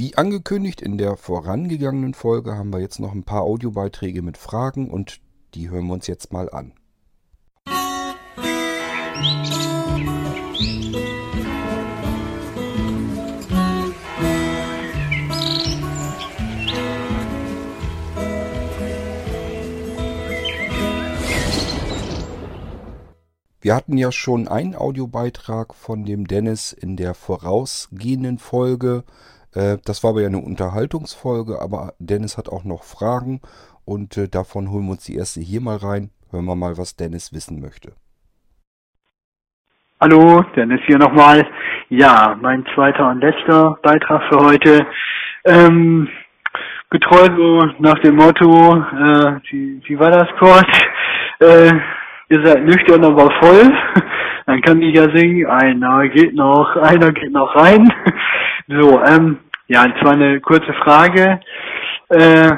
Wie angekündigt in der vorangegangenen Folge haben wir jetzt noch ein paar Audiobeiträge mit Fragen und die hören wir uns jetzt mal an. Wir hatten ja schon einen Audiobeitrag von dem Dennis in der vorausgehenden Folge. Äh, das war aber ja eine Unterhaltungsfolge, aber Dennis hat auch noch Fragen und äh, davon holen wir uns die erste hier mal rein. Hören wir mal, was Dennis wissen möchte. Hallo, Dennis hier nochmal. Ja, mein zweiter und letzter Beitrag für heute. Ähm, getreu so nach dem Motto, äh, wie, wie war das kurz? Äh, ihr seid nüchtern, aber voll. Dann kann ich ja singen, einer geht noch, einer geht noch rein. So, ähm, ja, und zwar eine kurze Frage äh,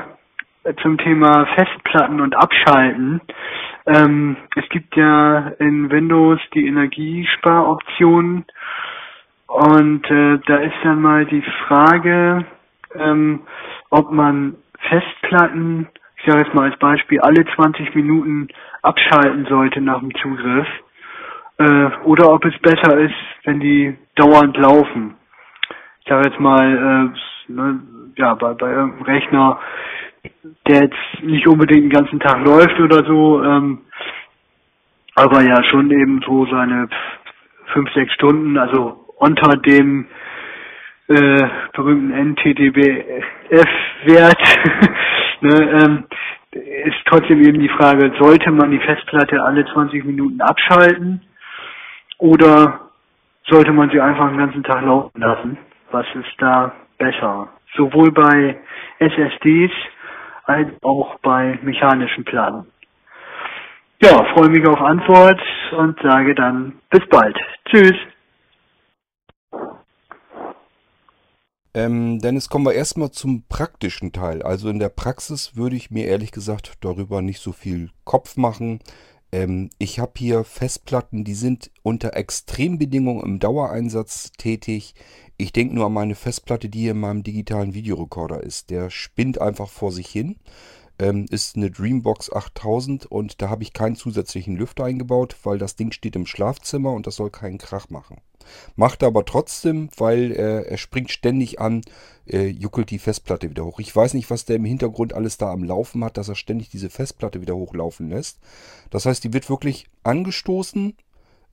zum Thema Festplatten und Abschalten. Ähm, es gibt ja in Windows die Energiesparoption und äh, da ist dann mal die Frage, ähm, ob man Festplatten ich sage jetzt mal als Beispiel, alle 20 Minuten abschalten sollte nach dem Zugriff. Äh, oder ob es besser ist, wenn die dauernd laufen. Ich sage jetzt mal, äh, ne, ja, bei, bei irgendeinem Rechner, der jetzt nicht unbedingt den ganzen Tag läuft oder so, ähm, aber ja schon eben so seine fünf, sechs Stunden, also unter dem äh, berühmten NTDBF-Wert ne, ähm, ist trotzdem eben die Frage, sollte man die Festplatte alle 20 Minuten abschalten oder sollte man sie einfach den ganzen Tag laufen lassen? Was ist da besser? Sowohl bei SSDs als auch bei mechanischen Platten. Ja, freue mich auf Antwort und sage dann bis bald. Tschüss. Ähm, Dennis, kommen wir erstmal zum praktischen Teil. Also in der Praxis würde ich mir ehrlich gesagt darüber nicht so viel Kopf machen. Ähm, ich habe hier Festplatten, die sind unter Extrembedingungen im Dauereinsatz tätig. Ich denke nur an meine Festplatte, die hier in meinem digitalen Videorekorder ist. Der spinnt einfach vor sich hin. Ähm, ist eine Dreambox 8000 und da habe ich keinen zusätzlichen Lüfter eingebaut, weil das Ding steht im Schlafzimmer und das soll keinen Krach machen. Macht er aber trotzdem, weil äh, er springt ständig an, äh, juckelt die Festplatte wieder hoch. Ich weiß nicht, was der im Hintergrund alles da am Laufen hat, dass er ständig diese Festplatte wieder hochlaufen lässt. Das heißt, die wird wirklich angestoßen,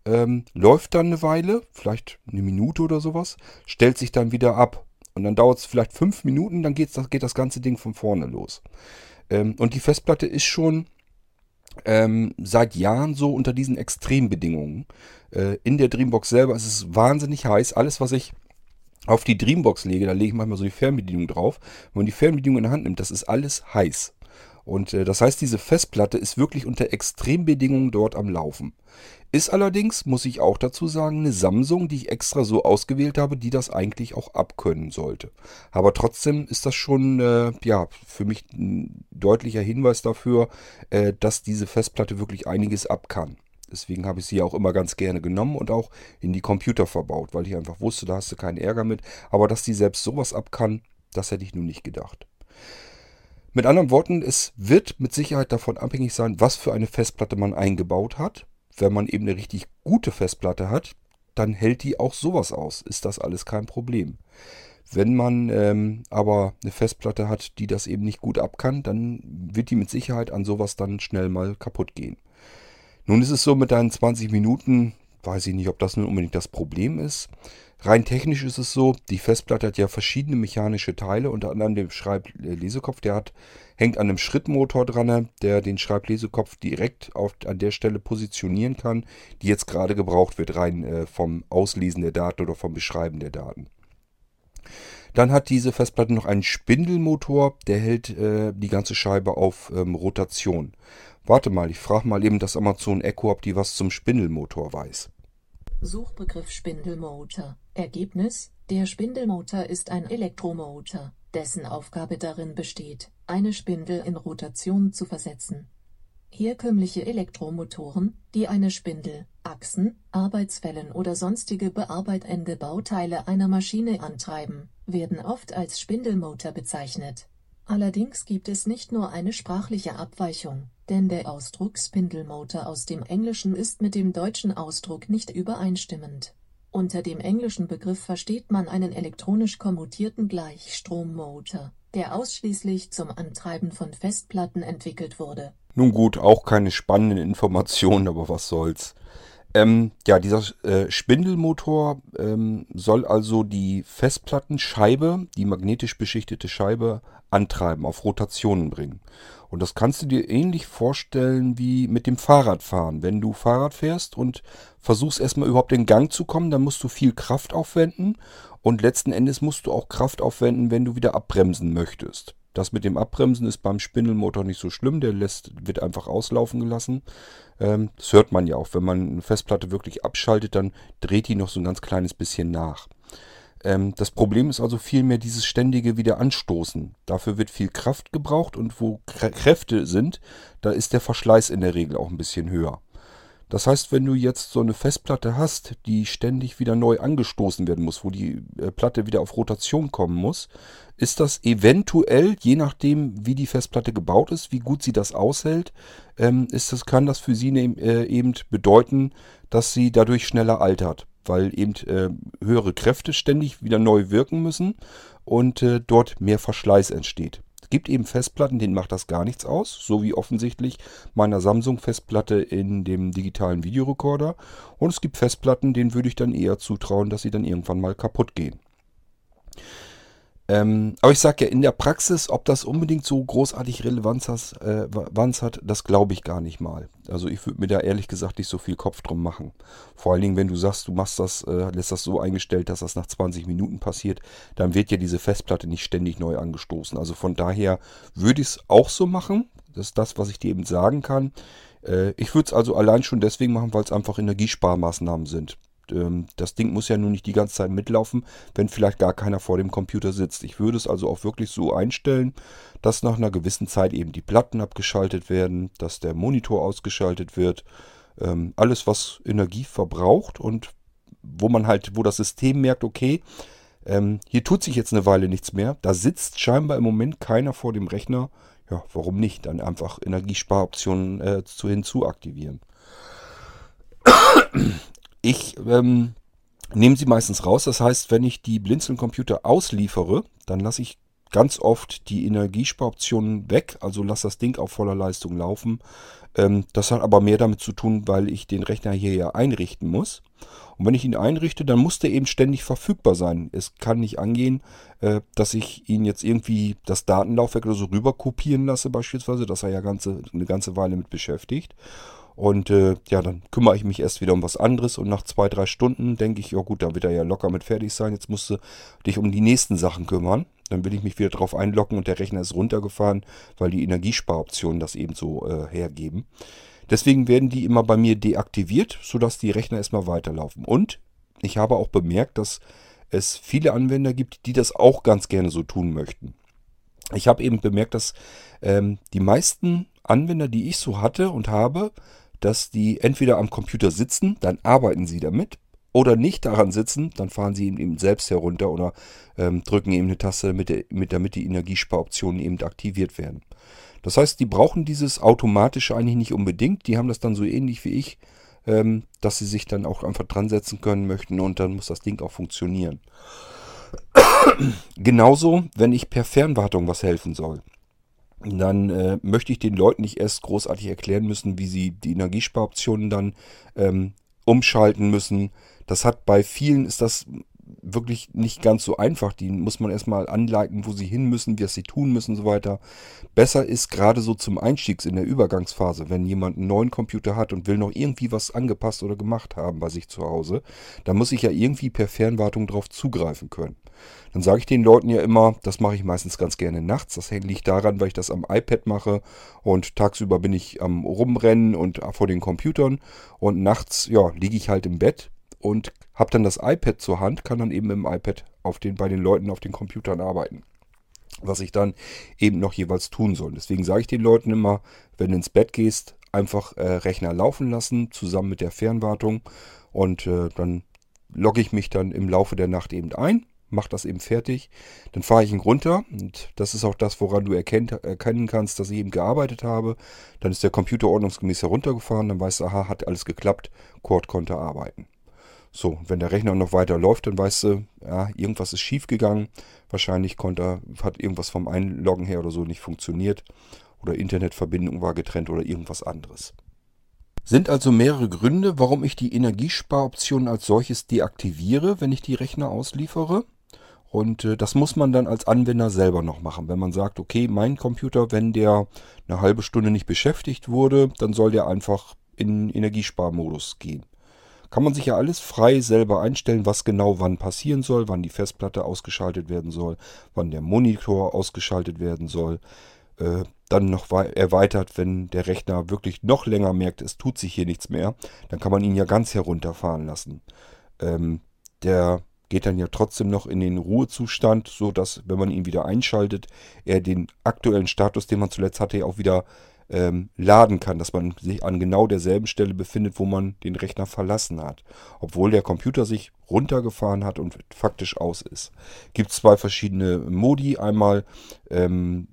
ähm, läuft dann eine Weile, vielleicht eine Minute oder sowas, stellt sich dann wieder ab. Und dann dauert es vielleicht fünf Minuten, dann geht das, geht das ganze Ding von vorne los. Ähm, und die Festplatte ist schon ähm, seit Jahren so unter diesen Extrembedingungen. Äh, in der Dreambox selber ist es wahnsinnig heiß. Alles, was ich auf die Dreambox lege, da lege ich manchmal so die Fernbedienung drauf. Wenn man die Fernbedienung in der Hand nimmt, das ist alles heiß. Und äh, das heißt, diese Festplatte ist wirklich unter Extrembedingungen dort am Laufen. Ist allerdings, muss ich auch dazu sagen, eine Samsung, die ich extra so ausgewählt habe, die das eigentlich auch abkönnen sollte. Aber trotzdem ist das schon äh, ja, für mich ein deutlicher Hinweis dafür, äh, dass diese Festplatte wirklich einiges abkann. Deswegen habe ich sie auch immer ganz gerne genommen und auch in die Computer verbaut, weil ich einfach wusste, da hast du keinen Ärger mit. Aber dass die selbst sowas abkann, das hätte ich nun nicht gedacht. Mit anderen Worten, es wird mit Sicherheit davon abhängig sein, was für eine Festplatte man eingebaut hat. Wenn man eben eine richtig gute Festplatte hat, dann hält die auch sowas aus. Ist das alles kein Problem. Wenn man ähm, aber eine Festplatte hat, die das eben nicht gut abkann, dann wird die mit Sicherheit an sowas dann schnell mal kaputt gehen. Nun ist es so mit deinen 20 Minuten, weiß ich nicht, ob das nun unbedingt das Problem ist. Rein technisch ist es so, die Festplatte hat ja verschiedene mechanische Teile, unter anderem den Schreiblesekopf, der hat, hängt an einem Schrittmotor dran, der den Schreiblesekopf direkt auf, an der Stelle positionieren kann, die jetzt gerade gebraucht wird, rein äh, vom Auslesen der Daten oder vom Beschreiben der Daten. Dann hat diese Festplatte noch einen Spindelmotor, der hält äh, die ganze Scheibe auf ähm, Rotation. Warte mal, ich frage mal eben das Amazon Echo, ob die was zum Spindelmotor weiß. Suchbegriff Spindelmotor. Ergebnis: Der Spindelmotor ist ein Elektromotor, dessen Aufgabe darin besteht, eine Spindel in Rotation zu versetzen. Herkömmliche Elektromotoren, die eine Spindel, Achsen, Arbeitswellen oder sonstige bearbeitende Bauteile einer Maschine antreiben werden oft als Spindelmotor bezeichnet. Allerdings gibt es nicht nur eine sprachliche Abweichung, denn der Ausdruck Spindelmotor aus dem Englischen ist mit dem deutschen Ausdruck nicht übereinstimmend. Unter dem englischen Begriff versteht man einen elektronisch kommutierten Gleichstrommotor, der ausschließlich zum Antreiben von Festplatten entwickelt wurde. Nun gut, auch keine spannenden Informationen, aber was soll's. Ähm, ja, dieser äh, Spindelmotor ähm, soll also die Festplattenscheibe, die magnetisch beschichtete Scheibe, antreiben, auf Rotationen bringen. Und das kannst du dir ähnlich vorstellen wie mit dem Fahrradfahren. Wenn du Fahrrad fährst und versuchst erstmal überhaupt in Gang zu kommen, dann musst du viel Kraft aufwenden und letzten Endes musst du auch Kraft aufwenden, wenn du wieder abbremsen möchtest. Das mit dem Abbremsen ist beim Spindelmotor nicht so schlimm, der lässt, wird einfach auslaufen gelassen. Ähm, das hört man ja auch. Wenn man eine Festplatte wirklich abschaltet, dann dreht die noch so ein ganz kleines bisschen nach. Ähm, das Problem ist also vielmehr dieses ständige Wiederanstoßen. Dafür wird viel Kraft gebraucht und wo Kräfte sind, da ist der Verschleiß in der Regel auch ein bisschen höher. Das heißt, wenn du jetzt so eine Festplatte hast, die ständig wieder neu angestoßen werden muss, wo die äh, Platte wieder auf Rotation kommen muss, ist das eventuell, je nachdem, wie die Festplatte gebaut ist, wie gut sie das aushält, ähm, ist das, kann das für sie ne, äh, eben bedeuten, dass sie dadurch schneller altert, weil eben äh, höhere Kräfte ständig wieder neu wirken müssen und dort mehr Verschleiß entsteht. Gibt eben Festplatten, denen macht das gar nichts aus, so wie offensichtlich meiner Samsung-Festplatte in dem digitalen Videorekorder. Und es gibt Festplatten, denen würde ich dann eher zutrauen, dass sie dann irgendwann mal kaputt gehen. Ähm, aber ich sage ja, in der Praxis, ob das unbedingt so großartig Relevanz, has, äh, hat, das glaube ich gar nicht mal. Also ich würde mir da ehrlich gesagt nicht so viel Kopf drum machen. Vor allen Dingen, wenn du sagst, du machst das, äh, lässt das so eingestellt, dass das nach 20 Minuten passiert, dann wird ja diese Festplatte nicht ständig neu angestoßen. Also von daher würde ich es auch so machen. Das ist das, was ich dir eben sagen kann. Äh, ich würde es also allein schon deswegen machen, weil es einfach Energiesparmaßnahmen sind ähm, das Ding muss ja nun nicht die ganze Zeit mitlaufen, wenn vielleicht gar keiner vor dem Computer sitzt. Ich würde es also auch wirklich so einstellen, dass nach einer gewissen Zeit eben die Platten abgeschaltet werden, dass der Monitor ausgeschaltet wird. Ähm, alles, was Energie verbraucht und wo man halt, wo das System merkt, okay, ähm, hier tut sich jetzt eine Weile nichts mehr. Da sitzt scheinbar im Moment keiner vor dem Rechner. Ja, warum nicht? Dann einfach Energiesparoptionen äh, zu hinzuaktivieren. Ich ähm, nehme sie meistens raus. Das heißt, wenn ich die Blinzeln-Computer ausliefere, dann lasse ich ganz oft die Energiesparoptionen weg, also lasse das Ding auf voller Leistung laufen. Ähm, das hat aber mehr damit zu tun, weil ich den Rechner hier ja einrichten muss. Und wenn ich ihn einrichte, dann muss der eben ständig verfügbar sein. Es kann nicht angehen, äh, dass ich ihn jetzt irgendwie das Datenlaufwerk oder so rüber kopieren lasse beispielsweise, dass er ja ganze, eine ganze Weile mit beschäftigt. Und äh, ja, dann kümmere ich mich erst wieder um was anderes und nach zwei, drei Stunden denke ich, ja gut, da wird er ja locker mit fertig sein. Jetzt musst du dich um die nächsten Sachen kümmern. Dann will ich mich wieder drauf einloggen und der Rechner ist runtergefahren, weil die Energiesparoptionen das eben so äh, hergeben. Deswegen werden die immer bei mir deaktiviert, sodass die Rechner erstmal weiterlaufen. Und ich habe auch bemerkt, dass es viele Anwender gibt, die das auch ganz gerne so tun möchten. Ich habe eben bemerkt, dass ähm, die meisten Anwender, die ich so hatte und habe, dass die entweder am Computer sitzen, dann arbeiten sie damit, oder nicht daran sitzen, dann fahren sie eben selbst herunter oder ähm, drücken eben eine Taste, damit, mit, damit die Energiesparoptionen eben aktiviert werden. Das heißt, die brauchen dieses automatische eigentlich nicht unbedingt. Die haben das dann so ähnlich wie ich, ähm, dass sie sich dann auch einfach dran setzen können möchten und dann muss das Ding auch funktionieren. Genauso, wenn ich per Fernwartung was helfen soll dann äh, möchte ich den Leuten nicht erst großartig erklären müssen, wie sie die Energiesparoptionen dann ähm, umschalten müssen. Das hat bei vielen ist das wirklich nicht ganz so einfach. Die muss man erstmal anleiten, wo sie hin müssen, was sie tun müssen und so weiter. Besser ist gerade so zum Einstiegs in der Übergangsphase, wenn jemand einen neuen Computer hat und will noch irgendwie was angepasst oder gemacht haben bei sich zu Hause, dann muss ich ja irgendwie per Fernwartung darauf zugreifen können. Dann sage ich den Leuten ja immer, das mache ich meistens ganz gerne nachts. Das liegt daran, weil ich das am iPad mache und tagsüber bin ich am Rumrennen und vor den Computern und nachts ja, liege ich halt im Bett und habe dann das iPad zur Hand, kann dann eben im iPad auf den, bei den Leuten auf den Computern arbeiten. Was ich dann eben noch jeweils tun soll. Deswegen sage ich den Leuten immer, wenn du ins Bett gehst, einfach äh, Rechner laufen lassen, zusammen mit der Fernwartung. Und äh, dann logge ich mich dann im Laufe der Nacht eben ein macht das eben fertig. Dann fahre ich ihn runter und das ist auch das, woran du erkennt, erkennen kannst, dass ich eben gearbeitet habe. Dann ist der Computer ordnungsgemäß heruntergefahren, dann weißt du, aha, hat alles geklappt, Cord konnte arbeiten. So, wenn der Rechner noch weiter läuft, dann weißt du, ja, irgendwas ist schief gegangen. Wahrscheinlich konnte, hat irgendwas vom Einloggen her oder so nicht funktioniert. Oder Internetverbindung war getrennt oder irgendwas anderes. Sind also mehrere Gründe, warum ich die Energiesparoption als solches deaktiviere, wenn ich die Rechner ausliefere. Und äh, das muss man dann als Anwender selber noch machen. Wenn man sagt, okay, mein Computer, wenn der eine halbe Stunde nicht beschäftigt wurde, dann soll der einfach in Energiesparmodus gehen. Kann man sich ja alles frei selber einstellen, was genau wann passieren soll, wann die Festplatte ausgeschaltet werden soll, wann der Monitor ausgeschaltet werden soll. Äh, dann noch erweitert, wenn der Rechner wirklich noch länger merkt, es tut sich hier nichts mehr, dann kann man ihn ja ganz herunterfahren lassen. Ähm, der geht dann ja trotzdem noch in den Ruhezustand, so dass, wenn man ihn wieder einschaltet, er den aktuellen Status, den man zuletzt hatte, auch wieder ähm, laden kann, dass man sich an genau derselben Stelle befindet, wo man den Rechner verlassen hat. Obwohl der Computer sich runtergefahren hat und faktisch aus ist. Gibt zwei verschiedene Modi. Einmal ähm,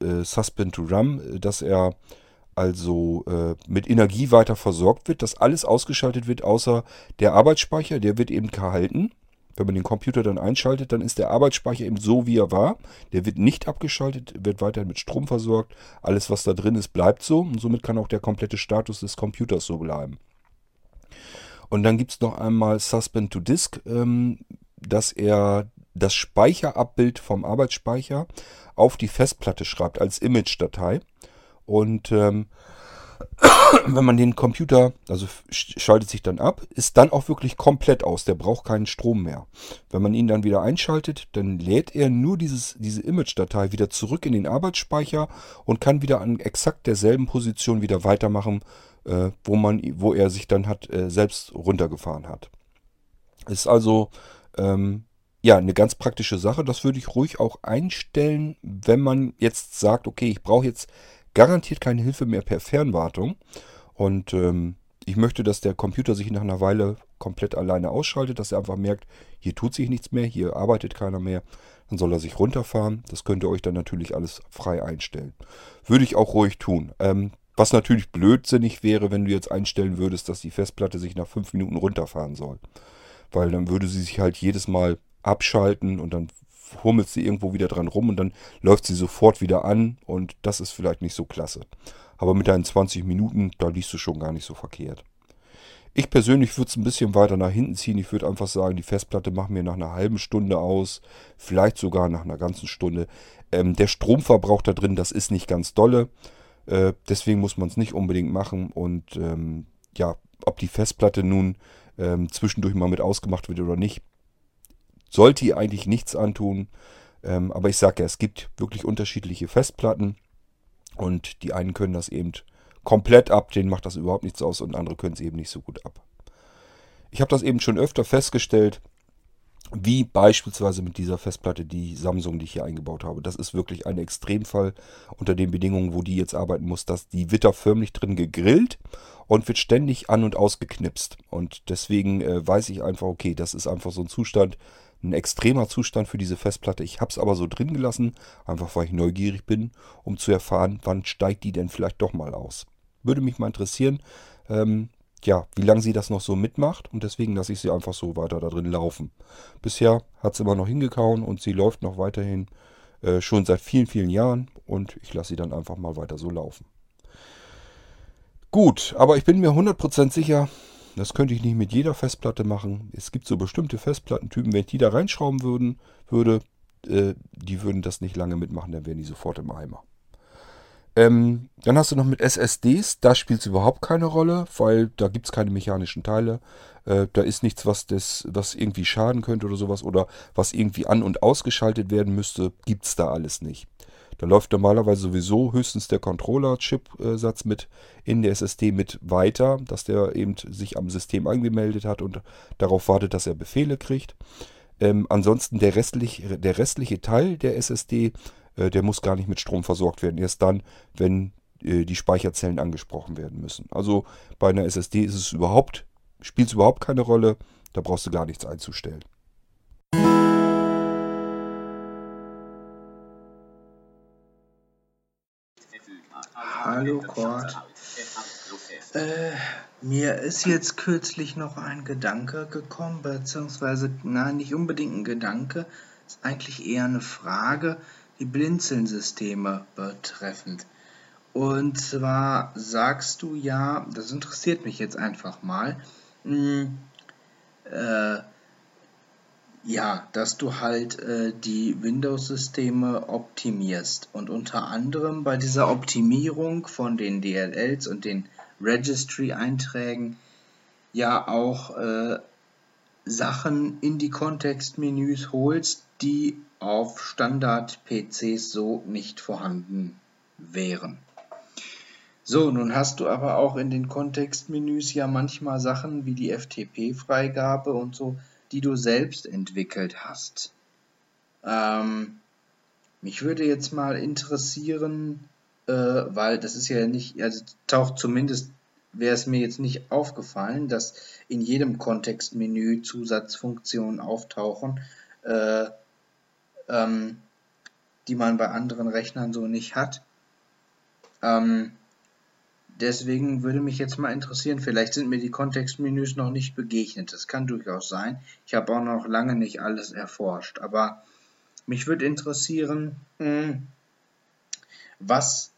äh, Suspend to RAM, dass er also äh, mit Energie weiter versorgt wird, dass alles ausgeschaltet wird, außer der Arbeitsspeicher, der wird eben gehalten. Wenn man den Computer dann einschaltet, dann ist der Arbeitsspeicher eben so, wie er war. Der wird nicht abgeschaltet, wird weiterhin mit Strom versorgt. Alles, was da drin ist, bleibt so. Und somit kann auch der komplette Status des Computers so bleiben. Und dann gibt es noch einmal Suspend to Disk, ähm, dass er das Speicherabbild vom Arbeitsspeicher auf die Festplatte schreibt als Image-Datei. Und ähm, wenn man den Computer, also schaltet sich dann ab, ist dann auch wirklich komplett aus. Der braucht keinen Strom mehr. Wenn man ihn dann wieder einschaltet, dann lädt er nur dieses, diese Image-Datei wieder zurück in den Arbeitsspeicher und kann wieder an exakt derselben Position wieder weitermachen, äh, wo, man, wo er sich dann hat, äh, selbst runtergefahren hat. Ist also ähm, ja, eine ganz praktische Sache. Das würde ich ruhig auch einstellen, wenn man jetzt sagt, okay, ich brauche jetzt garantiert keine Hilfe mehr per Fernwartung. Und ähm, ich möchte, dass der Computer sich nach einer Weile komplett alleine ausschaltet, dass er einfach merkt, hier tut sich nichts mehr, hier arbeitet keiner mehr. Dann soll er sich runterfahren. Das könnt ihr euch dann natürlich alles frei einstellen. Würde ich auch ruhig tun. Ähm, was natürlich blödsinnig wäre, wenn du jetzt einstellen würdest, dass die Festplatte sich nach fünf Minuten runterfahren soll. Weil dann würde sie sich halt jedes Mal abschalten und dann hummelt sie irgendwo wieder dran rum und dann läuft sie sofort wieder an und das ist vielleicht nicht so klasse. Aber mit deinen 20 Minuten, da liest du schon gar nicht so verkehrt. Ich persönlich würde es ein bisschen weiter nach hinten ziehen. Ich würde einfach sagen, die Festplatte machen wir nach einer halben Stunde aus, vielleicht sogar nach einer ganzen Stunde. Ähm, der Stromverbrauch da drin, das ist nicht ganz dolle. Äh, deswegen muss man es nicht unbedingt machen. Und ähm, ja, ob die Festplatte nun ähm, zwischendurch mal mit ausgemacht wird oder nicht, sollte ihr eigentlich nichts antun. Ähm, aber ich sage ja, es gibt wirklich unterschiedliche Festplatten und die einen können das eben komplett ab, denen macht das überhaupt nichts aus und andere können es eben nicht so gut ab. Ich habe das eben schon öfter festgestellt, wie beispielsweise mit dieser Festplatte, die Samsung, die ich hier eingebaut habe. Das ist wirklich ein Extremfall unter den Bedingungen, wo die jetzt arbeiten muss, dass die wird da förmlich drin gegrillt und wird ständig an und ausgeknipst. Und deswegen äh, weiß ich einfach, okay, das ist einfach so ein Zustand, ein extremer Zustand für diese Festplatte. Ich habe es aber so drin gelassen, einfach weil ich neugierig bin, um zu erfahren, wann steigt die denn vielleicht doch mal aus. Würde mich mal interessieren, ähm, ja, wie lange sie das noch so mitmacht und deswegen lasse ich sie einfach so weiter da drin laufen. Bisher hat sie immer noch hingekauen und sie läuft noch weiterhin äh, schon seit vielen, vielen Jahren und ich lasse sie dann einfach mal weiter so laufen. Gut, aber ich bin mir 100% sicher, das könnte ich nicht mit jeder Festplatte machen. Es gibt so bestimmte Festplattentypen, wenn ich die da reinschrauben würden, würde, äh, die würden das nicht lange mitmachen, dann wären die sofort im Eimer. Ähm, dann hast du noch mit SSDs, da spielt es überhaupt keine Rolle, weil da gibt es keine mechanischen Teile. Äh, da ist nichts, was, das, was irgendwie schaden könnte oder sowas oder was irgendwie an- und ausgeschaltet werden müsste, gibt es da alles nicht. Da läuft normalerweise sowieso höchstens der Controller-Chip-Satz mit in der SSD mit weiter, dass der eben sich am System angemeldet hat und darauf wartet, dass er Befehle kriegt. Ähm, ansonsten der restliche, der restliche Teil der SSD, äh, der muss gar nicht mit Strom versorgt werden. Erst dann, wenn äh, die Speicherzellen angesprochen werden müssen. Also bei einer SSD ist es überhaupt, spielt es überhaupt keine Rolle. Da brauchst du gar nichts einzustellen. Hallo Kurt. Äh, mir ist jetzt kürzlich noch ein Gedanke gekommen, beziehungsweise, nein, nicht unbedingt ein Gedanke, ist eigentlich eher eine Frage, die Blinzeln-Systeme betreffend. Und zwar sagst du ja, das interessiert mich jetzt einfach mal, mh, hm, äh, ja, dass du halt äh, die Windows-Systeme optimierst und unter anderem bei dieser Optimierung von den DLLs und den Registry-Einträgen ja auch äh, Sachen in die Kontextmenüs holst, die auf Standard-PCs so nicht vorhanden wären. So, nun hast du aber auch in den Kontextmenüs ja manchmal Sachen wie die FTP-Freigabe und so, die du selbst entwickelt hast. Ähm, mich würde jetzt mal interessieren, äh, weil das ist ja nicht, also taucht zumindest, wäre es mir jetzt nicht aufgefallen, dass in jedem Kontextmenü Zusatzfunktionen auftauchen, äh, ähm, die man bei anderen Rechnern so nicht hat. Ähm, Deswegen würde mich jetzt mal interessieren, vielleicht sind mir die Kontextmenüs noch nicht begegnet. Das kann durchaus sein. Ich habe auch noch lange nicht alles erforscht. Aber mich würde interessieren, hm, was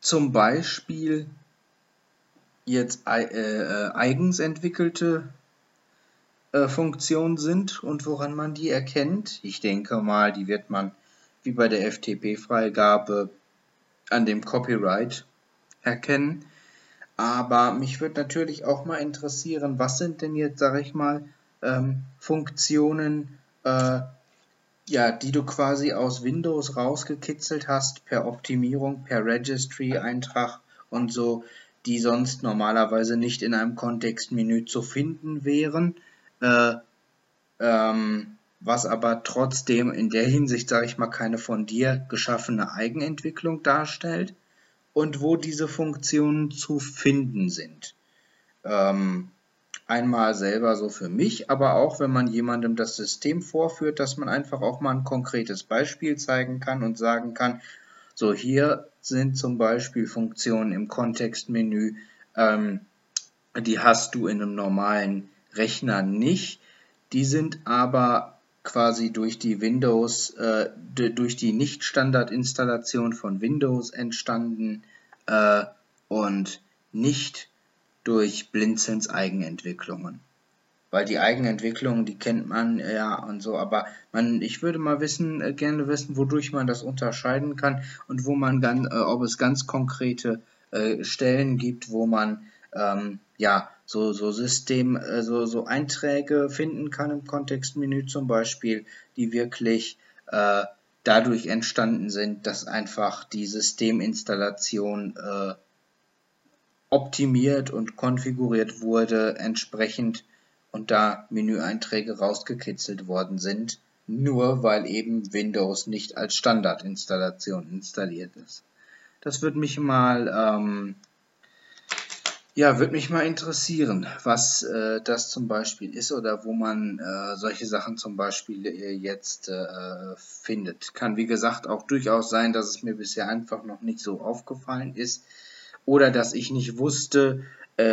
zum Beispiel jetzt äh, eigens entwickelte äh, Funktionen sind und woran man die erkennt. Ich denke mal, die wird man wie bei der FTP-Freigabe an dem Copyright erkennen. Aber mich würde natürlich auch mal interessieren, was sind denn jetzt, sage ich mal, ähm, Funktionen, äh, ja, die du quasi aus Windows rausgekitzelt hast per Optimierung, per Registry-Eintrag und so, die sonst normalerweise nicht in einem Kontextmenü zu finden wären, äh, ähm, was aber trotzdem in der Hinsicht, sage ich mal, keine von dir geschaffene Eigenentwicklung darstellt und wo diese Funktionen zu finden sind. Ähm, einmal selber so für mich, aber auch wenn man jemandem das System vorführt, dass man einfach auch mal ein konkretes Beispiel zeigen kann und sagen kann, so hier sind zum Beispiel Funktionen im Kontextmenü, ähm, die hast du in einem normalen Rechner nicht, die sind aber quasi durch die Windows, äh, durch die Nicht-Standard-Installation von Windows entstanden äh, und nicht durch Blinzelns Eigenentwicklungen. Weil die Eigenentwicklungen, die kennt man ja und so, aber man, ich würde mal wissen, äh, gerne wissen, wodurch man das unterscheiden kann und wo man ganz, äh, ob es ganz konkrete äh, Stellen gibt, wo man ähm, ja so, so System, äh, so, so Einträge finden kann im Kontextmenü zum Beispiel, die wirklich äh, dadurch entstanden sind, dass einfach die Systeminstallation äh, optimiert und konfiguriert wurde entsprechend und da Menüeinträge rausgekitzelt worden sind, nur weil eben Windows nicht als Standardinstallation installiert ist. Das würde mich mal ähm, ja, würde mich mal interessieren, was äh, das zum Beispiel ist oder wo man äh, solche Sachen zum Beispiel äh, jetzt äh, findet. Kann wie gesagt auch durchaus sein, dass es mir bisher einfach noch nicht so aufgefallen ist oder dass ich nicht wusste, äh,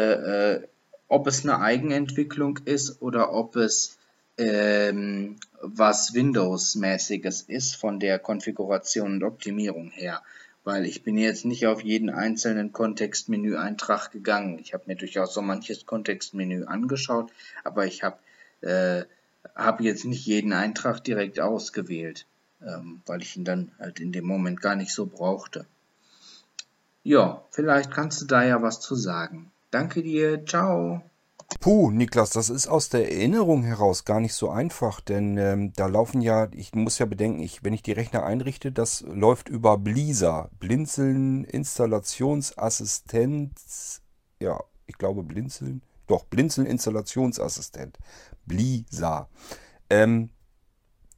äh, ob es eine Eigenentwicklung ist oder ob es ähm, was Windows-mäßiges ist von der Konfiguration und Optimierung her weil ich bin jetzt nicht auf jeden einzelnen Kontextmenü-Eintrag gegangen. Ich habe mir durchaus so manches Kontextmenü angeschaut, aber ich habe äh, hab jetzt nicht jeden Eintrag direkt ausgewählt, ähm, weil ich ihn dann halt in dem Moment gar nicht so brauchte. Ja, vielleicht kannst du da ja was zu sagen. Danke dir, ciao. Puh, Niklas, das ist aus der Erinnerung heraus gar nicht so einfach, denn ähm, da laufen ja, ich muss ja bedenken, ich, wenn ich die Rechner einrichte, das läuft über Blisa, Blinzeln Installationsassistenz, ja, ich glaube Blinzeln, doch, Blinzeln Installationsassistent, Blisa. Ähm,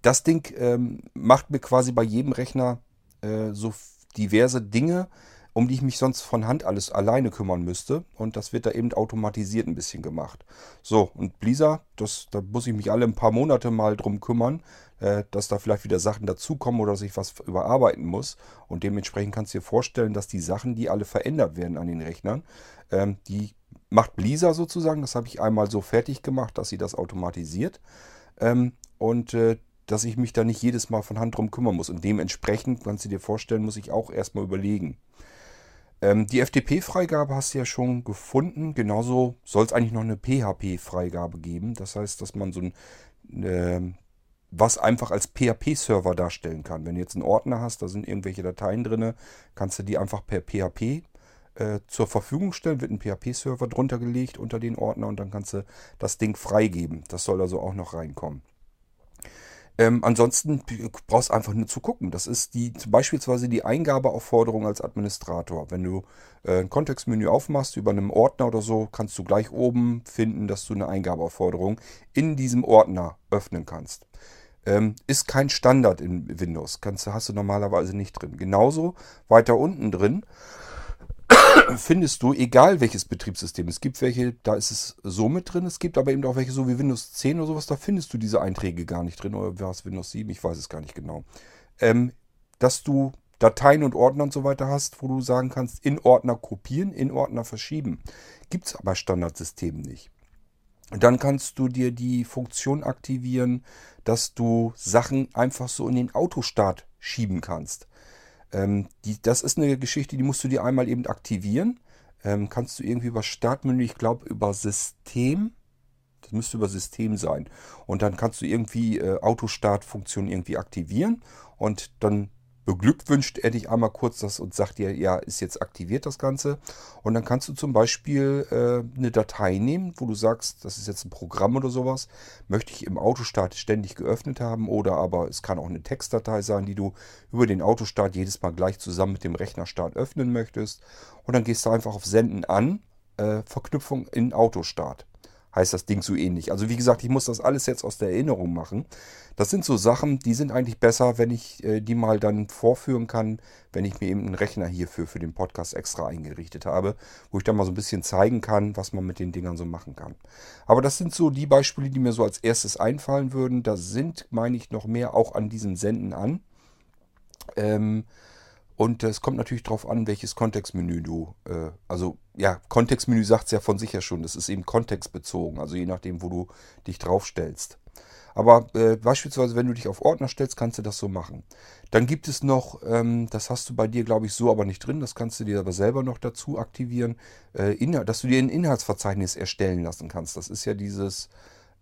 das Ding ähm, macht mir quasi bei jedem Rechner äh, so diverse Dinge um die ich mich sonst von Hand alles alleine kümmern müsste. Und das wird da eben automatisiert ein bisschen gemacht. So, und Blisa, das, da muss ich mich alle ein paar Monate mal drum kümmern, äh, dass da vielleicht wieder Sachen dazukommen oder dass ich was überarbeiten muss. Und dementsprechend kannst du dir vorstellen, dass die Sachen, die alle verändert werden an den Rechnern, ähm, die macht Blisa sozusagen. Das habe ich einmal so fertig gemacht, dass sie das automatisiert. Ähm, und äh, dass ich mich da nicht jedes Mal von Hand drum kümmern muss. Und dementsprechend, kannst du dir vorstellen, muss ich auch erstmal überlegen. Ähm, die FTP-Freigabe hast du ja schon gefunden. Genauso soll es eigentlich noch eine PHP-Freigabe geben. Das heißt, dass man so ein, äh, was einfach als PHP-Server darstellen kann. Wenn du jetzt einen Ordner hast, da sind irgendwelche Dateien drin, kannst du die einfach per PHP äh, zur Verfügung stellen, wird ein PHP-Server drunter gelegt unter den Ordner und dann kannst du das Ding freigeben. Das soll also auch noch reinkommen. Ähm, ansonsten brauchst du einfach nur zu gucken. Das ist die beispielsweise die Eingabeaufforderung als Administrator. Wenn du äh, ein Kontextmenü aufmachst über einen Ordner oder so, kannst du gleich oben finden, dass du eine Eingabeaufforderung in diesem Ordner öffnen kannst. Ähm, ist kein Standard in Windows. Kannst, hast du normalerweise nicht drin. Genauso weiter unten drin findest du, egal welches Betriebssystem. Es gibt welche, da ist es so mit drin. Es gibt aber eben auch welche, so wie Windows 10 oder sowas, da findest du diese Einträge gar nicht drin. Oder war es Windows 7? Ich weiß es gar nicht genau. Ähm, dass du Dateien und Ordner und so weiter hast, wo du sagen kannst, in Ordner kopieren, in Ordner verschieben. Gibt es aber Standardsystemen nicht. Und dann kannst du dir die Funktion aktivieren, dass du Sachen einfach so in den Autostart schieben kannst. Ähm, die, das ist eine Geschichte, die musst du dir einmal eben aktivieren. Ähm, kannst du irgendwie über Startmenü, ich glaube über System, das müsste über System sein. Und dann kannst du irgendwie äh, Autostart-Funktion irgendwie aktivieren und dann beglückwünscht er dich einmal kurz das und sagt dir, ja, ist jetzt aktiviert das Ganze. Und dann kannst du zum Beispiel äh, eine Datei nehmen, wo du sagst, das ist jetzt ein Programm oder sowas, möchte ich im Autostart ständig geöffnet haben oder aber es kann auch eine Textdatei sein, die du über den Autostart jedes Mal gleich zusammen mit dem Rechnerstart öffnen möchtest. Und dann gehst du einfach auf Senden an, äh, Verknüpfung in Autostart heißt das Ding so ähnlich. Also wie gesagt, ich muss das alles jetzt aus der Erinnerung machen. Das sind so Sachen, die sind eigentlich besser, wenn ich äh, die mal dann vorführen kann, wenn ich mir eben einen Rechner hierfür für den Podcast extra eingerichtet habe, wo ich dann mal so ein bisschen zeigen kann, was man mit den Dingern so machen kann. Aber das sind so die Beispiele, die mir so als erstes einfallen würden. Da sind, meine ich, noch mehr auch an diesen Senden an. Ähm, und es kommt natürlich darauf an, welches Kontextmenü du, äh, also ja, Kontextmenü sagt es ja von sich ja schon, das ist eben kontextbezogen, also je nachdem, wo du dich draufstellst. Aber äh, beispielsweise, wenn du dich auf Ordner stellst, kannst du das so machen. Dann gibt es noch, ähm, das hast du bei dir, glaube ich, so aber nicht drin, das kannst du dir aber selber noch dazu aktivieren, äh, dass du dir ein Inhaltsverzeichnis erstellen lassen kannst. Das ist ja dieses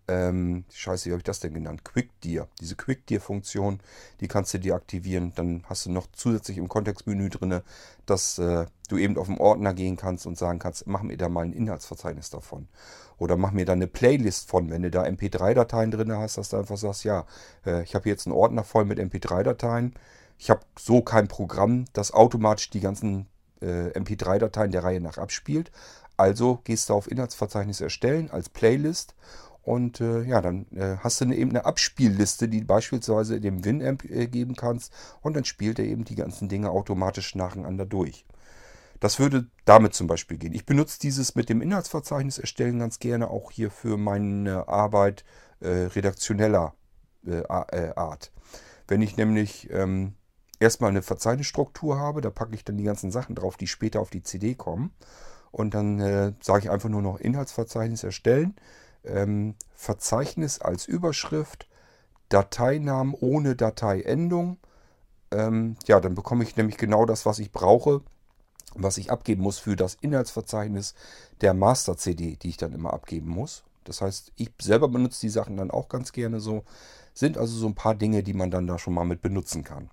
ähm, scheiße, wie habe ich das denn genannt? QuickDear. Diese QuickDear-Funktion, die kannst du deaktivieren. Dann hast du noch zusätzlich im Kontextmenü drin, dass äh, du eben auf den Ordner gehen kannst und sagen kannst, mach mir da mal ein Inhaltsverzeichnis davon. Oder mach mir da eine Playlist von, wenn du da MP3-Dateien drin hast, dass du einfach sagst, ja, äh, ich habe jetzt einen Ordner voll mit MP3-Dateien. Ich habe so kein Programm, das automatisch die ganzen äh, MP3-Dateien der Reihe nach abspielt. Also gehst du auf Inhaltsverzeichnis erstellen als Playlist und äh, ja, dann äh, hast du eine, eben eine Abspielliste, die beispielsweise dem Winamp äh, geben kannst. Und dann spielt er eben die ganzen Dinge automatisch nacheinander durch. Das würde damit zum Beispiel gehen. Ich benutze dieses mit dem Inhaltsverzeichnis erstellen ganz gerne auch hier für meine Arbeit äh, redaktioneller äh, äh, Art. Wenn ich nämlich ähm, erstmal eine Verzeichnisstruktur habe, da packe ich dann die ganzen Sachen drauf, die später auf die CD kommen. Und dann sage ich einfach nur noch Inhaltsverzeichnis erstellen ähm, Verzeichnis als Überschrift, Dateinamen ohne Dateiendung. Ähm, ja, dann bekomme ich nämlich genau das, was ich brauche, was ich abgeben muss für das Inhaltsverzeichnis der Master-CD, die ich dann immer abgeben muss. Das heißt, ich selber benutze die Sachen dann auch ganz gerne so. Sind also so ein paar Dinge, die man dann da schon mal mit benutzen kann.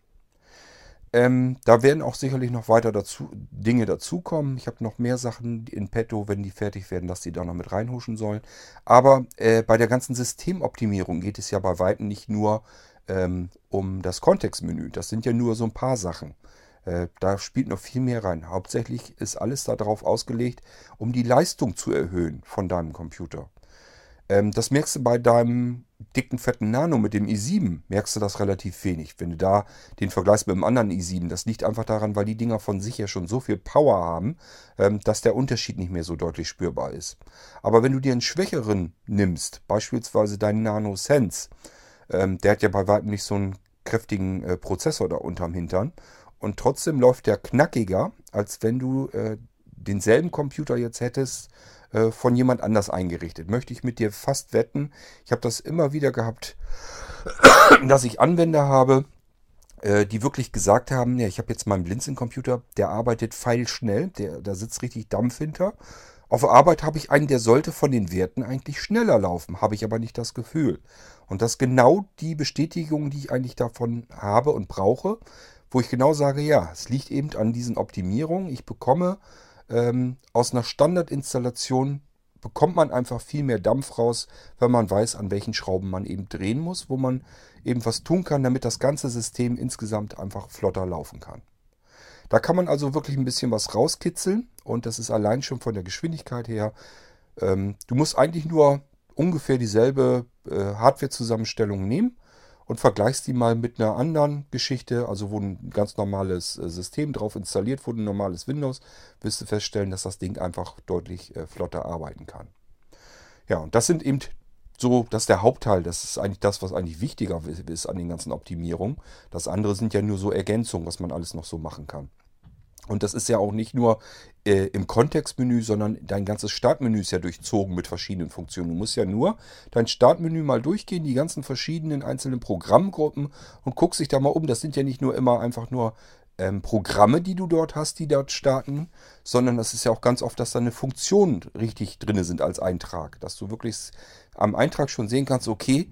Ähm, da werden auch sicherlich noch weiter dazu, Dinge dazukommen. Ich habe noch mehr Sachen in petto, wenn die fertig werden, dass die da noch mit reinhuschen sollen. Aber äh, bei der ganzen Systemoptimierung geht es ja bei Weitem nicht nur ähm, um das Kontextmenü. Das sind ja nur so ein paar Sachen. Äh, da spielt noch viel mehr rein. Hauptsächlich ist alles darauf ausgelegt, um die Leistung zu erhöhen von deinem Computer. Ähm, das merkst du bei deinem dicken, fetten Nano mit dem i7, merkst du das relativ wenig. Wenn du da den vergleichst mit dem anderen i7, das liegt einfach daran, weil die Dinger von sich ja schon so viel Power haben, ähm, dass der Unterschied nicht mehr so deutlich spürbar ist. Aber wenn du dir einen schwächeren nimmst, beispielsweise deinen Nano Sense, ähm, der hat ja bei weitem nicht so einen kräftigen äh, Prozessor da unterm Hintern. Und trotzdem läuft der knackiger, als wenn du äh, denselben Computer jetzt hättest äh, von jemand anders eingerichtet. Möchte ich mit dir fast wetten. Ich habe das immer wieder gehabt, dass ich Anwender habe, äh, die wirklich gesagt haben, ja, ich habe jetzt meinen Blinzeln-Computer, der arbeitet feilschnell, der, da sitzt richtig Dampf hinter. Auf Arbeit habe ich einen, der sollte von den Werten eigentlich schneller laufen, habe ich aber nicht das Gefühl. Und das ist genau die Bestätigung, die ich eigentlich davon habe und brauche, wo ich genau sage, ja, es liegt eben an diesen Optimierungen. Ich bekomme ähm, aus einer Standardinstallation bekommt man einfach viel mehr Dampf raus, wenn man weiß, an welchen Schrauben man eben drehen muss, wo man eben was tun kann, damit das ganze System insgesamt einfach flotter laufen kann. Da kann man also wirklich ein bisschen was rauskitzeln und das ist allein schon von der Geschwindigkeit her. Ähm, du musst eigentlich nur ungefähr dieselbe äh, Hardware-Zusammenstellung nehmen und vergleichst die mal mit einer anderen Geschichte, also wo ein ganz normales äh, System drauf installiert wurde, ein normales Windows, wirst du feststellen, dass das Ding einfach deutlich äh, flotter arbeiten kann. Ja, und das sind eben so, das ist der Hauptteil, das ist eigentlich das, was eigentlich wichtiger ist an den ganzen Optimierungen. Das andere sind ja nur so Ergänzungen, was man alles noch so machen kann. Und das ist ja auch nicht nur äh, im Kontextmenü, sondern dein ganzes Startmenü ist ja durchzogen mit verschiedenen Funktionen. Du musst ja nur dein Startmenü mal durchgehen, die ganzen verschiedenen einzelnen Programmgruppen und guckst dich da mal um. Das sind ja nicht nur immer einfach nur ähm, Programme, die du dort hast, die dort starten, sondern das ist ja auch ganz oft, dass da eine Funktion richtig drin sind als Eintrag. Dass du wirklich am Eintrag schon sehen kannst, okay,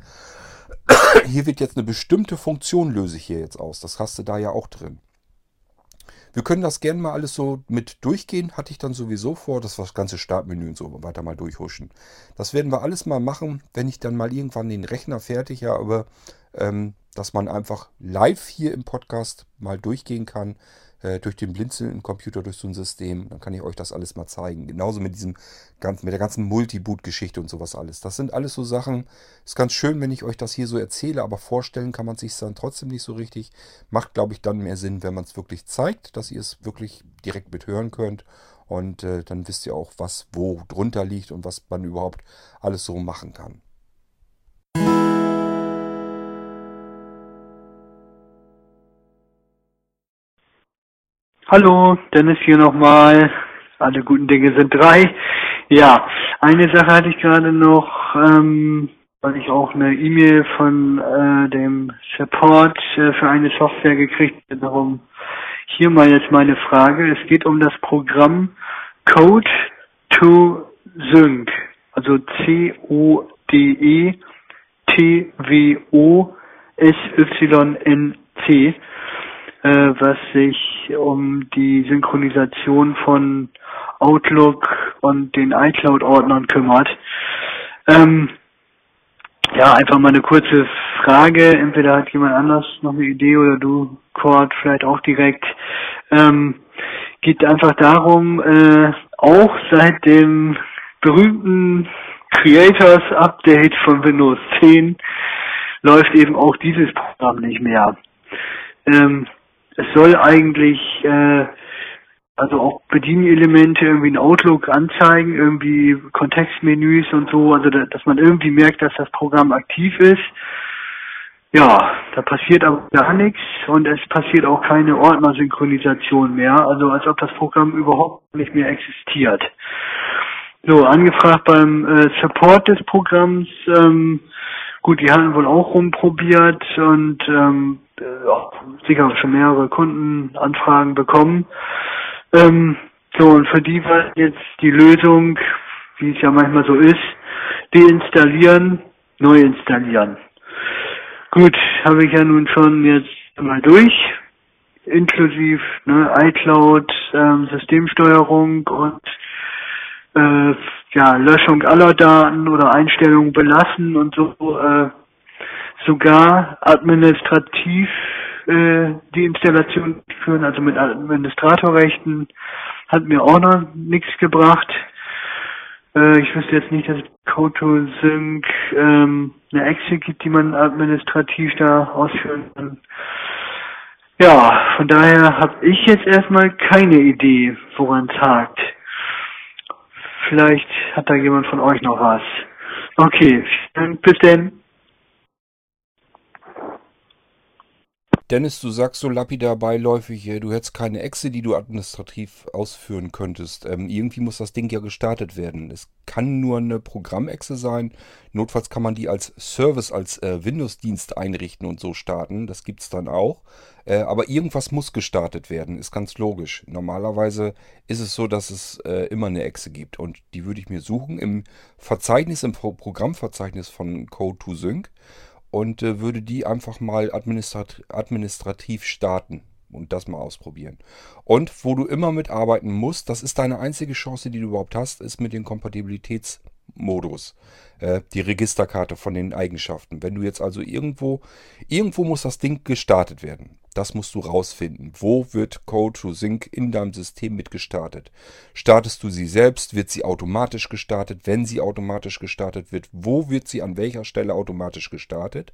hier wird jetzt eine bestimmte Funktion löse ich hier jetzt aus. Das hast du da ja auch drin. Wir können das gerne mal alles so mit durchgehen. Hatte ich dann sowieso vor, dass wir das ganze Startmenü und so weiter mal durchhuschen. Das werden wir alles mal machen, wenn ich dann mal irgendwann den Rechner fertig habe, ähm, dass man einfach live hier im Podcast mal durchgehen kann äh, durch den blinzelnden Computer, durch so ein System. Dann kann ich euch das alles mal zeigen. Genauso mit diesem mit der ganzen Multiboot-Geschichte und sowas alles. Das sind alles so Sachen. Ist ganz schön, wenn ich euch das hier so erzähle, aber vorstellen kann man sich dann trotzdem nicht so richtig. Macht, glaube ich, dann mehr Sinn, wenn man es wirklich zeigt, dass ihr es wirklich direkt mithören könnt. Und äh, dann wisst ihr auch, was wo drunter liegt und was man überhaupt alles so machen kann. Hallo, Dennis hier nochmal. Alle guten Dinge sind drei. Ja, eine Sache hatte ich gerade noch, ähm, weil ich auch eine E-Mail von äh, dem Support äh, für eine Software gekriegt habe. Darum hier mal jetzt meine Frage. Es geht um das Programm Code to Sync. Also C-O-D-E T-W-O-S-Y-N-C äh, was sich um die Synchronisation von Outlook und den iCloud-Ordnern kümmert. Ähm, ja, einfach mal eine kurze Frage. Entweder hat jemand anders noch eine Idee oder du, Cord, vielleicht auch direkt. Ähm, geht einfach darum, äh, auch seit dem berühmten Creators Update von Windows 10 läuft eben auch dieses Programm nicht mehr. Ähm, es soll eigentlich äh, also auch Bedienelemente irgendwie in Outlook anzeigen, irgendwie Kontextmenüs und so, also da, dass man irgendwie merkt, dass das Programm aktiv ist. Ja, da passiert aber gar nichts und es passiert auch keine Ordnersynchronisation mehr, also als ob das Programm überhaupt nicht mehr existiert. So, angefragt beim äh, Support des Programms, ähm, gut, die haben wohl auch rumprobiert und ähm, äh, sicher schon mehrere Kundenanfragen bekommen. Ähm, so, und für die war jetzt die Lösung, wie es ja manchmal so ist, deinstallieren, neu installieren. Gut, habe ich ja nun schon jetzt mal durch, inklusive ne, iCloud, ähm, Systemsteuerung und äh, ja, Löschung aller Daten oder Einstellungen belassen und so äh, sogar administrativ äh, die Installation führen, also mit Administratorrechten, hat mir auch noch nichts gebracht. Äh, ich wüsste jetzt nicht, dass CodeToSync ähm, eine Exe gibt, die man administrativ da ausführen kann. Ja, von daher habe ich jetzt erstmal keine Idee, woran es hakt. Vielleicht hat da jemand von euch noch was. Okay, bis denn. Dennis, du sagst so lapidar beiläufig, du hättest keine Exe, die du administrativ ausführen könntest. Ähm, irgendwie muss das Ding ja gestartet werden. Es kann nur eine Programmexe sein. Notfalls kann man die als Service, als äh, Windows-Dienst einrichten und so starten. Das gibt es dann auch. Äh, aber irgendwas muss gestartet werden, ist ganz logisch. Normalerweise ist es so, dass es äh, immer eine Exe gibt. Und die würde ich mir suchen im Verzeichnis, im Pro Programmverzeichnis von Code2Sync und äh, würde die einfach mal administrat administrativ starten und das mal ausprobieren. Und wo du immer mitarbeiten musst, das ist deine einzige Chance, die du überhaupt hast, ist mit dem Kompatibilitätsmodus. Äh, die Registerkarte von den Eigenschaften. Wenn du jetzt also irgendwo, irgendwo muss das Ding gestartet werden. Das musst du rausfinden. Wo wird Code to Sync in deinem System mit gestartet? Startest du sie selbst? Wird sie automatisch gestartet? Wenn sie automatisch gestartet wird, wo wird sie an welcher Stelle automatisch gestartet?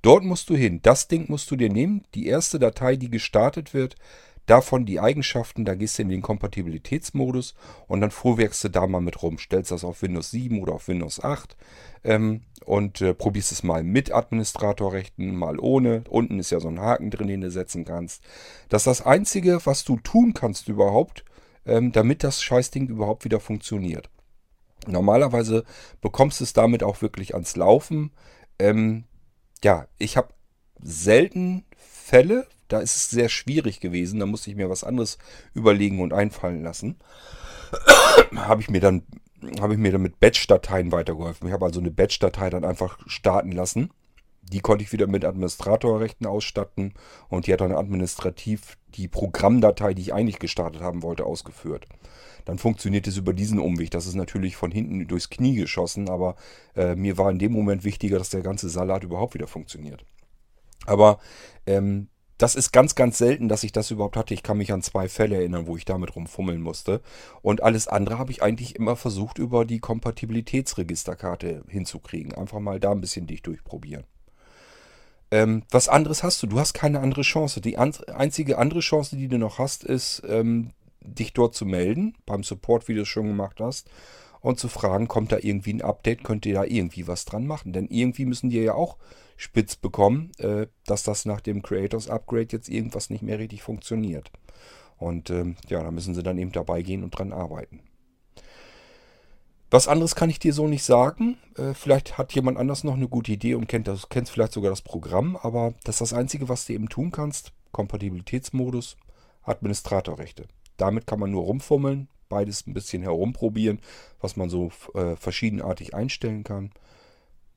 Dort musst du hin. Das Ding musst du dir nehmen. Die erste Datei, die gestartet wird, davon die Eigenschaften, da gehst du in den Kompatibilitätsmodus und dann fuhrwerkst du da mal mit rum. Stellst das auf Windows 7 oder auf Windows 8 ähm, und äh, probierst es mal mit Administratorrechten, mal ohne. Unten ist ja so ein Haken drin, den du setzen kannst. Das ist das Einzige, was du tun kannst überhaupt, ähm, damit das Scheißding überhaupt wieder funktioniert. Normalerweise bekommst du es damit auch wirklich ans Laufen. Ähm, ja, ich habe selten Fälle, da ist es sehr schwierig gewesen. Da musste ich mir was anderes überlegen und einfallen lassen. habe ich mir dann habe ich mir dann mit Batch-Dateien weitergeholfen. Ich habe also eine Batch-Datei dann einfach starten lassen. Die konnte ich wieder mit Administratorrechten ausstatten und die hat dann administrativ die Programmdatei, die ich eigentlich gestartet haben wollte, ausgeführt. Dann funktioniert es über diesen Umweg. Das ist natürlich von hinten durchs Knie geschossen, aber äh, mir war in dem Moment wichtiger, dass der ganze Salat überhaupt wieder funktioniert. Aber ähm, das ist ganz, ganz selten, dass ich das überhaupt hatte. Ich kann mich an zwei Fälle erinnern, wo ich damit rumfummeln musste. Und alles andere habe ich eigentlich immer versucht, über die Kompatibilitätsregisterkarte hinzukriegen. Einfach mal da ein bisschen dich durchprobieren. Ähm, was anderes hast du? Du hast keine andere Chance. Die an einzige andere Chance, die du noch hast, ist, ähm, dich dort zu melden, beim Support, wie du es schon gemacht hast, und zu fragen, kommt da irgendwie ein Update, könnt ihr da irgendwie was dran machen? Denn irgendwie müssen die ja auch spitz bekommen, äh, dass das nach dem Creators Upgrade jetzt irgendwas nicht mehr richtig funktioniert. Und ähm, ja, da müssen sie dann eben dabei gehen und dran arbeiten. Was anderes kann ich dir so nicht sagen. Äh, vielleicht hat jemand anders noch eine gute Idee und kennt, das, kennt vielleicht sogar das Programm, aber das ist das Einzige, was du eben tun kannst. Kompatibilitätsmodus, Administratorrechte. Damit kann man nur rumfummeln, beides ein bisschen herumprobieren, was man so äh, verschiedenartig einstellen kann.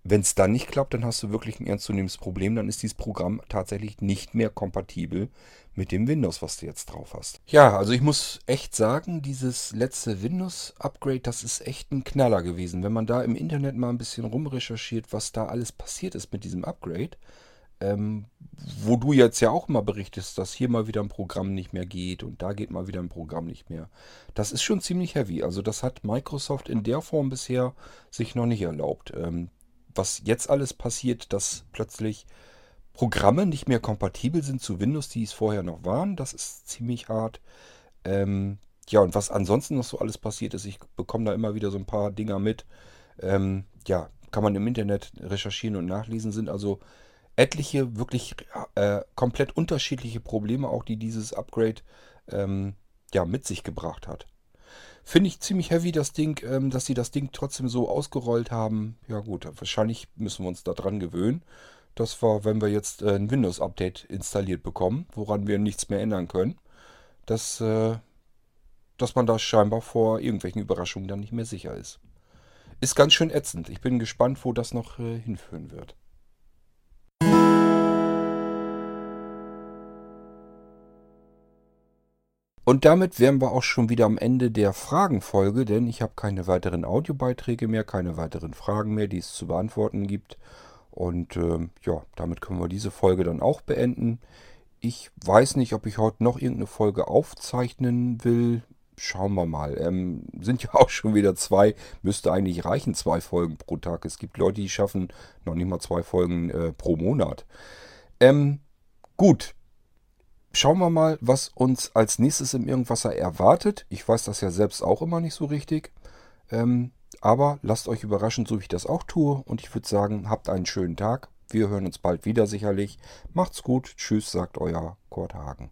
Wenn es dann nicht klappt, dann hast du wirklich ein ernstzunehmendes Problem. Dann ist dieses Programm tatsächlich nicht mehr kompatibel mit dem Windows, was du jetzt drauf hast. Ja, also ich muss echt sagen, dieses letzte Windows-Upgrade, das ist echt ein Knaller gewesen. Wenn man da im Internet mal ein bisschen rumrecherchiert, was da alles passiert ist mit diesem Upgrade, ähm, wo du jetzt ja auch mal berichtest, dass hier mal wieder ein Programm nicht mehr geht und da geht mal wieder ein Programm nicht mehr. Das ist schon ziemlich heavy. Also das hat Microsoft in der Form bisher sich noch nicht erlaubt. Ähm, was jetzt alles passiert, dass plötzlich Programme nicht mehr kompatibel sind zu Windows, die es vorher noch waren. Das ist ziemlich hart. Ähm, ja, und was ansonsten noch so alles passiert ist, ich bekomme da immer wieder so ein paar Dinger mit. Ähm, ja, kann man im Internet recherchieren und nachlesen, sind also etliche wirklich äh, komplett unterschiedliche Probleme, auch die dieses Upgrade ähm, ja, mit sich gebracht hat. Finde ich ziemlich heavy, das Ding, ähm, dass sie das Ding trotzdem so ausgerollt haben. Ja gut, wahrscheinlich müssen wir uns daran gewöhnen. Das war, wenn wir jetzt äh, ein Windows-Update installiert bekommen, woran wir nichts mehr ändern können, dass, äh, dass man da scheinbar vor irgendwelchen Überraschungen dann nicht mehr sicher ist. Ist ganz schön ätzend. Ich bin gespannt, wo das noch äh, hinführen wird. Und damit wären wir auch schon wieder am Ende der Fragenfolge, denn ich habe keine weiteren Audiobeiträge mehr, keine weiteren Fragen mehr, die es zu beantworten gibt. Und äh, ja, damit können wir diese Folge dann auch beenden. Ich weiß nicht, ob ich heute noch irgendeine Folge aufzeichnen will. schauen wir mal. Ähm, sind ja auch schon wieder zwei. Müsste eigentlich reichen, zwei Folgen pro Tag. Es gibt Leute, die schaffen noch nicht mal zwei Folgen äh, pro Monat. Ähm, gut. Schauen wir mal, was uns als nächstes im Irgendwasser erwartet. Ich weiß das ja selbst auch immer nicht so richtig. Ähm, aber lasst euch überraschen, so wie ich das auch tue. Und ich würde sagen, habt einen schönen Tag. Wir hören uns bald wieder sicherlich. Macht's gut. Tschüss, sagt euer Kurt Hagen.